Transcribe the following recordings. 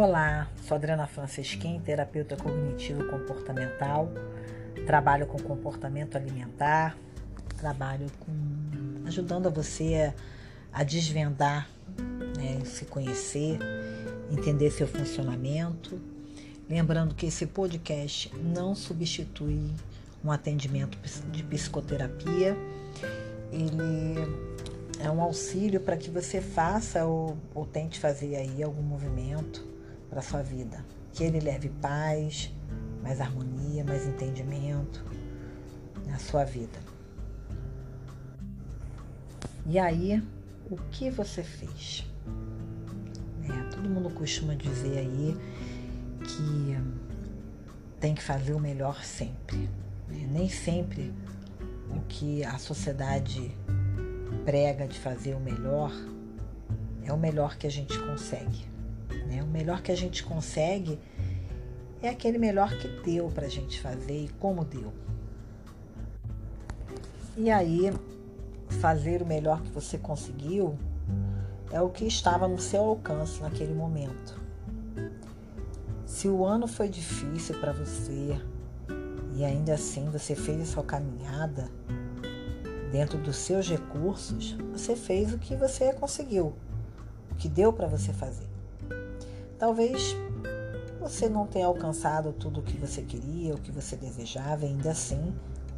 Olá, sou Adriana Francisquim, terapeuta cognitivo comportamental. Trabalho com comportamento alimentar, trabalho com ajudando você a desvendar, né, se conhecer, entender seu funcionamento. Lembrando que esse podcast não substitui um atendimento de psicoterapia. Ele é um auxílio para que você faça ou, ou tente fazer aí algum movimento para sua vida. Que ele leve paz, mais harmonia, mais entendimento na sua vida. E aí, o que você fez? É, todo mundo costuma dizer aí que tem que fazer o melhor sempre. Né? Nem sempre o que a sociedade prega de fazer o melhor é o melhor que a gente consegue. Né? O melhor que a gente consegue é aquele melhor que deu para a gente fazer e como deu. E aí, fazer o melhor que você conseguiu é o que estava no seu alcance naquele momento. Se o ano foi difícil para você e ainda assim você fez a sua caminhada dentro dos seus recursos, você fez o que você conseguiu, o que deu para você fazer. Talvez você não tenha alcançado tudo o que você queria, o que você desejava, ainda assim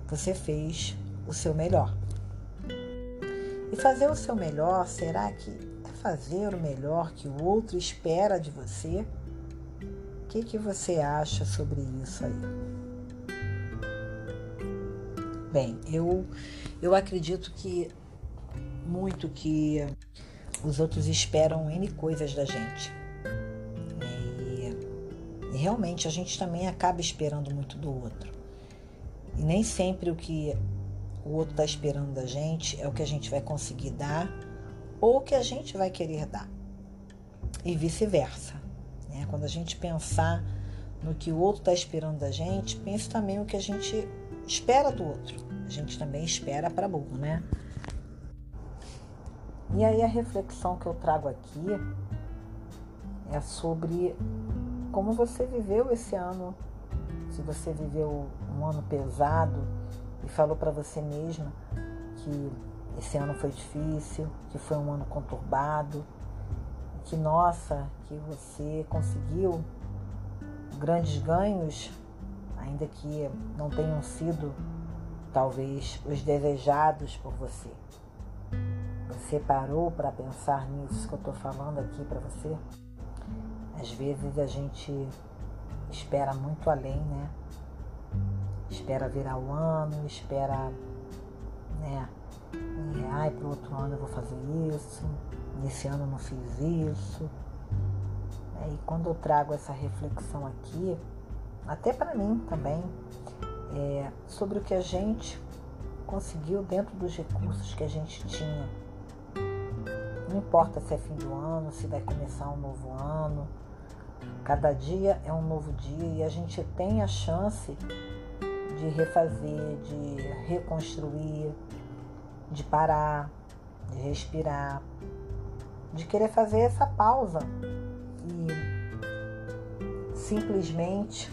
você fez o seu melhor. E fazer o seu melhor, será que é fazer o melhor que o outro espera de você? O que, que você acha sobre isso aí? Bem, eu, eu acredito que muito que os outros esperam N coisas da gente realmente a gente também acaba esperando muito do outro. E nem sempre o que o outro está esperando da gente é o que a gente vai conseguir dar ou o que a gente vai querer dar. E vice-versa. Né? Quando a gente pensar no que o outro está esperando da gente, pense também o que a gente espera do outro. A gente também espera para burro, né? E aí a reflexão que eu trago aqui é sobre como você viveu esse ano. Se você viveu um ano pesado e falou para você mesma que esse ano foi difícil, que foi um ano conturbado, que nossa, que você conseguiu grandes ganhos, ainda que não tenham sido talvez os desejados por você. Você parou para pensar nisso que eu estou falando aqui para você? Às vezes a gente espera muito além, né? Espera virar o ano, espera, né? E, ai, pro outro ano eu vou fazer isso, nesse ano eu não fiz isso. É, e quando eu trago essa reflexão aqui, até para mim também, é, sobre o que a gente conseguiu dentro dos recursos que a gente tinha. Não importa se é fim do ano, se vai começar um novo ano, Cada dia é um novo dia e a gente tem a chance de refazer, de reconstruir, de parar, de respirar, de querer fazer essa pausa e simplesmente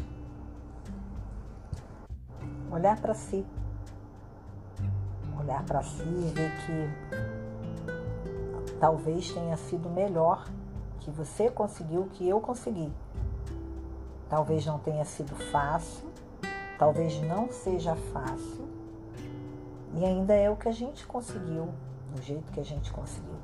olhar para si. Olhar para si e ver que talvez tenha sido melhor que você conseguiu, que eu consegui. Talvez não tenha sido fácil, talvez não seja fácil, e ainda é o que a gente conseguiu, do jeito que a gente conseguiu.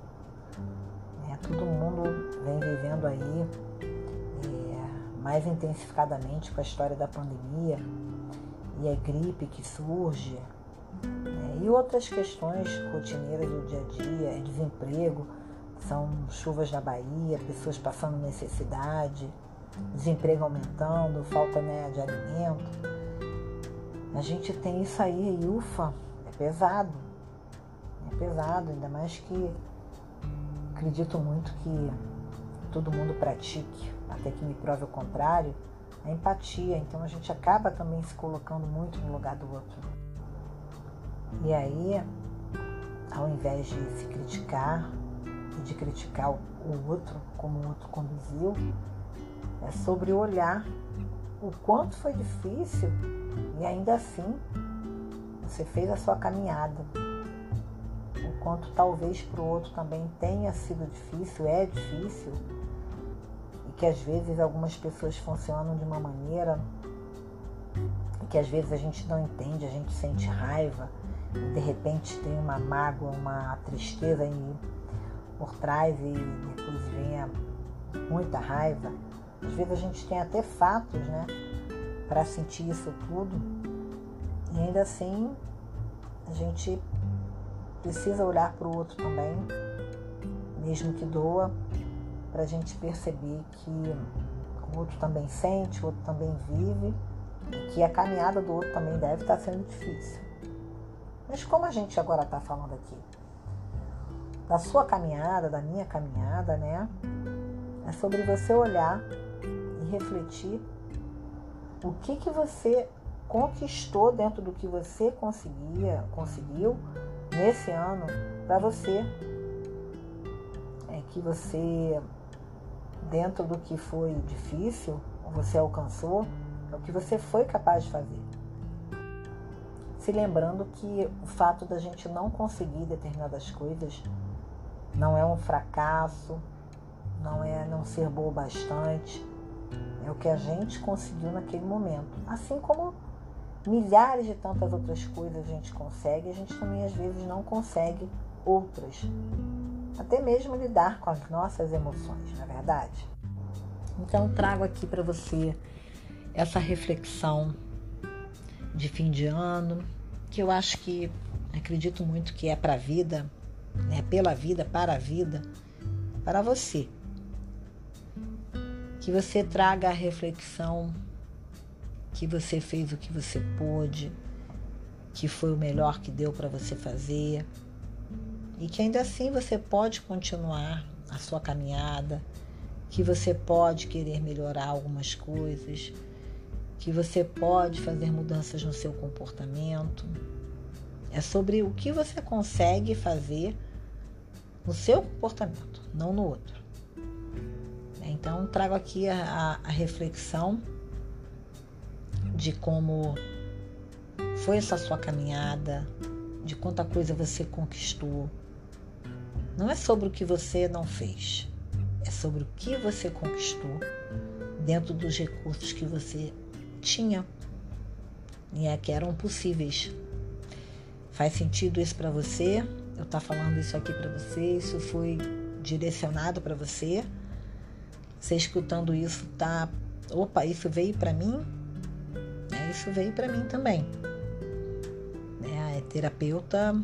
É, todo mundo vem vivendo aí é, mais intensificadamente com a história da pandemia e a gripe que surge, né, e outras questões rotineiras do dia a dia, desemprego são chuvas na Bahia, pessoas passando necessidade, desemprego aumentando, falta né, de alimento. A gente tem isso aí e ufa, é pesado. É pesado, ainda mais que acredito muito que todo mundo pratique, até que me prove o contrário, a empatia. Então a gente acaba também se colocando muito no lugar do outro. E aí, ao invés de se criticar, de criticar o outro, como o outro conduziu, É sobre olhar o quanto foi difícil e ainda assim você fez a sua caminhada. O quanto talvez para o outro também tenha sido difícil, é difícil, e que às vezes algumas pessoas funcionam de uma maneira que às vezes a gente não entende, a gente sente raiva, e de repente tem uma mágoa, uma tristeza aí por trás e depois vem muita raiva. Às vezes a gente tem até fatos, né, para sentir isso tudo. E ainda assim a gente precisa olhar para o outro também, mesmo que doa, para a gente perceber que o outro também sente, o outro também vive que a caminhada do outro também deve estar sendo difícil. Mas como a gente agora está falando aqui da sua caminhada, da minha caminhada, né? É sobre você olhar e refletir o que que você conquistou dentro do que você conseguia, conseguiu nesse ano para você. É que você dentro do que foi difícil, você alcançou, é o que você foi capaz de fazer. Se lembrando que o fato da gente não conseguir determinadas coisas não é um fracasso, não é não ser boa bastante, é o que a gente conseguiu naquele momento. Assim como milhares de tantas outras coisas a gente consegue, a gente também às vezes não consegue outras. Até mesmo lidar com as nossas emoções, na é verdade. Então trago aqui para você essa reflexão de fim de ano, que eu acho que acredito muito que é para a vida, né? pela vida, para a vida, para você. Que você traga a reflexão que você fez o que você pôde, que foi o melhor que deu para você fazer e que ainda assim você pode continuar a sua caminhada, que você pode querer melhorar algumas coisas, que você pode fazer mudanças no seu comportamento. É sobre o que você consegue fazer no seu comportamento, não no outro. Então, trago aqui a, a, reflexão de como foi essa sua caminhada, de quanta coisa você conquistou. Não é sobre o que você não fez, é sobre o que você conquistou dentro dos recursos que você tinha e é que eram possíveis. Faz sentido isso para você? Eu tá falando isso aqui para você, isso foi direcionado para você. Você escutando isso tá, opa, isso veio para mim? É, isso veio para mim também. É, a terapeuta,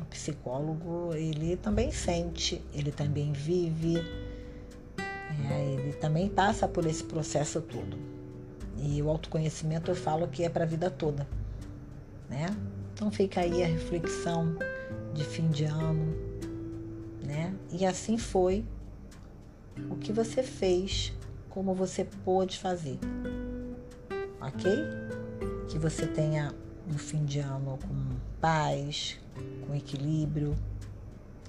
o psicólogo, ele também sente, ele também vive, é, ele também passa por esse processo todo. E o autoconhecimento eu falo que é para a vida toda, né? Então fica aí a reflexão de fim de ano, né? E assim foi o que você fez, como você pôde fazer, ok? Que você tenha um fim de ano com paz, com equilíbrio,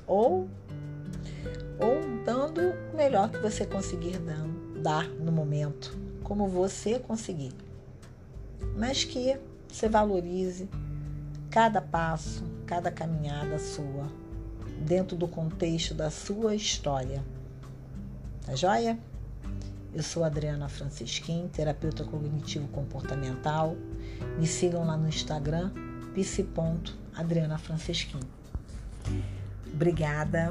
ou, ou dando o melhor que você conseguir dar no momento, como você conseguir. Mas que você valorize cada passo, cada caminhada sua, dentro do contexto da sua história. Tá joia? Eu sou Adriana Francisquim, terapeuta cognitivo comportamental. Me sigam lá no Instagram, psi.adrianafrancisquim. Obrigada.